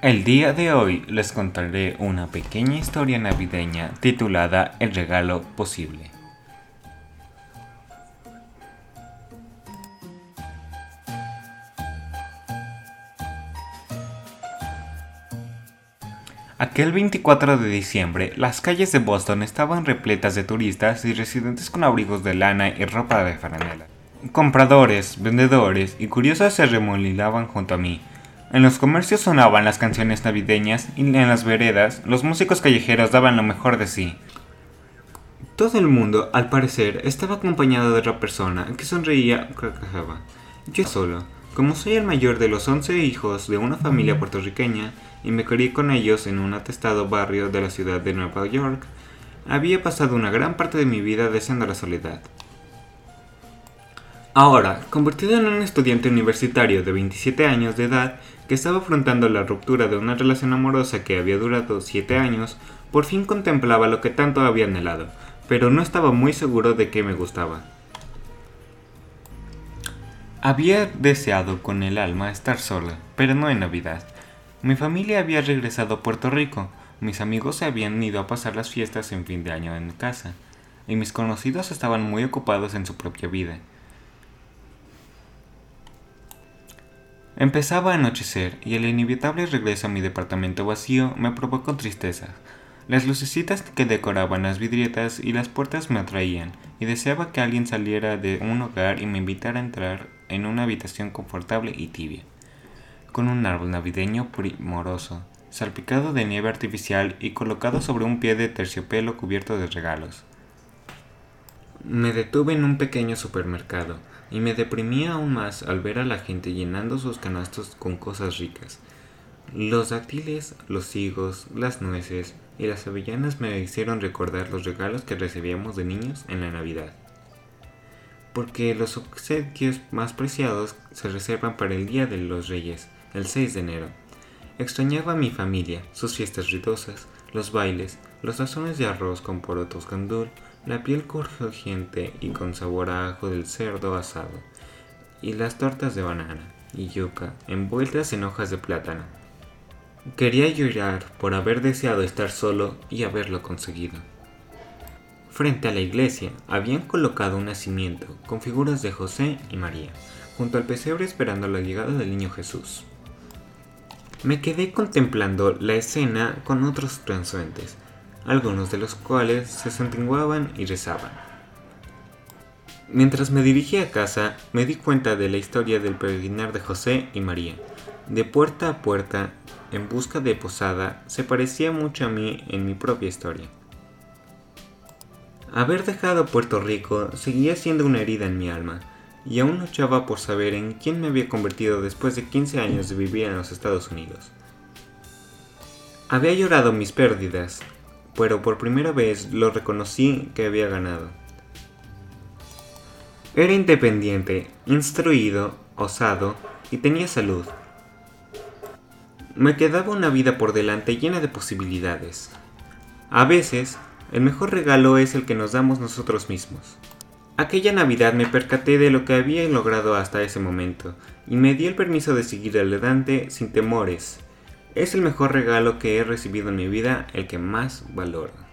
El día de hoy les contaré una pequeña historia navideña titulada El regalo posible. Aquel 24 de diciembre, las calles de Boston estaban repletas de turistas y residentes con abrigos de lana y ropa de franela. Compradores, vendedores y curiosos se remolilaban junto a mí. En los comercios sonaban las canciones navideñas y en las veredas los músicos callejeros daban lo mejor de sí. Todo el mundo, al parecer, estaba acompañado de otra persona que sonreía o carcajaba. Yo solo, como soy el mayor de los 11 hijos de una familia puertorriqueña y me crié con ellos en un atestado barrio de la ciudad de Nueva York, había pasado una gran parte de mi vida deseando la soledad. Ahora, convertido en un estudiante universitario de 27 años de edad que estaba afrontando la ruptura de una relación amorosa que había durado 7 años, por fin contemplaba lo que tanto había anhelado, pero no estaba muy seguro de que me gustaba. Había deseado con el alma estar sola, pero no en Navidad. Mi familia había regresado a Puerto Rico, mis amigos se habían ido a pasar las fiestas en fin de año en casa, y mis conocidos estaban muy ocupados en su propia vida. Empezaba a anochecer y el inevitable regreso a mi departamento vacío me provocó tristeza. Las lucecitas que decoraban las vidrietas y las puertas me atraían, y deseaba que alguien saliera de un hogar y me invitara a entrar en una habitación confortable y tibia, con un árbol navideño primoroso, salpicado de nieve artificial y colocado sobre un pie de terciopelo cubierto de regalos. Me detuve en un pequeño supermercado, y me deprimía aún más al ver a la gente llenando sus canastos con cosas ricas. Los dátiles, los higos, las nueces y las avellanas me hicieron recordar los regalos que recibíamos de niños en la Navidad. Porque los obsequios más preciados se reservan para el Día de los Reyes, el 6 de enero. Extrañaba a mi familia, sus fiestas ruidosas, los bailes, los tazones de arroz con porotos gandul, la piel crujiente y con sabor a ajo del cerdo asado, y las tortas de banana y yuca envueltas en hojas de plátano. Quería llorar por haber deseado estar solo y haberlo conseguido. Frente a la iglesia habían colocado un nacimiento con figuras de José y María, junto al pesebre esperando la llegada del niño Jesús. Me quedé contemplando la escena con otros transuentes, algunos de los cuales se santiguaban y rezaban. Mientras me dirigía a casa, me di cuenta de la historia del peregrinar de José y María. De puerta a puerta, en busca de posada, se parecía mucho a mí en mi propia historia. Haber dejado Puerto Rico seguía siendo una herida en mi alma, y aún luchaba por saber en quién me había convertido después de 15 años de vivir en los Estados Unidos. Había llorado mis pérdidas, pero por primera vez lo reconocí que había ganado. Era independiente, instruido, osado y tenía salud. Me quedaba una vida por delante llena de posibilidades. A veces, el mejor regalo es el que nos damos nosotros mismos. Aquella Navidad me percaté de lo que había logrado hasta ese momento y me di el permiso de seguir adelante sin temores, es el mejor regalo que he recibido en mi vida, el que más valoro.